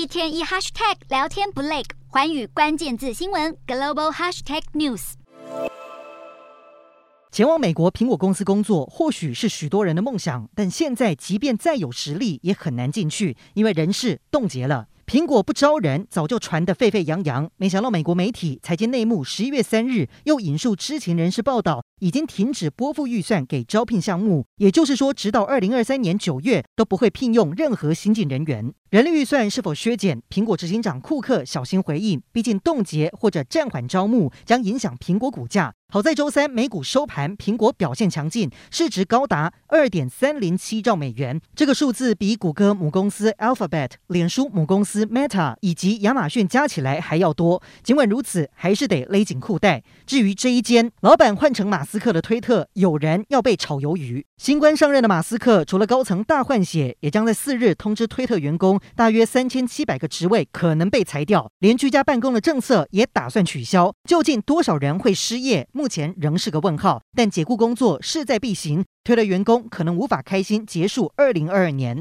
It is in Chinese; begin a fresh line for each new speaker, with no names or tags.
一天一 hashtag 聊天不累，环宇关键字新闻 global hashtag news。
前往美国苹果公司工作，或许是许多人的梦想，但现在即便再有实力，也很难进去，因为人事冻结了。苹果不招人，早就传得沸沸扬扬。没想到美国媒体财经内幕十一月三日又引述知情人士报道，已经停止拨付预算给招聘项目，也就是说，直到二零二三年九月都不会聘用任何新进人员。人力预算是否削减？苹果执行长库克小心回应，毕竟冻结或者暂缓招募将影响苹果股价。好在周三美股收盘，苹果表现强劲，市值高达二点三零七兆美元，这个数字比谷歌母公司 Alphabet、脸书母公司 Meta 以及亚马逊加起来还要多。尽管如此，还是得勒紧裤带。至于这一间老板换成马斯克的推特，有人要被炒鱿鱼。新官上任的马斯克，除了高层大换血，也将在四日通知推特员工，大约三千七百个职位可能被裁掉，连居家办公的政策也打算取消。究竟多少人会失业？目前仍是个问号，但解雇工作势在必行。推了员工可能无法开心结束二零二二年。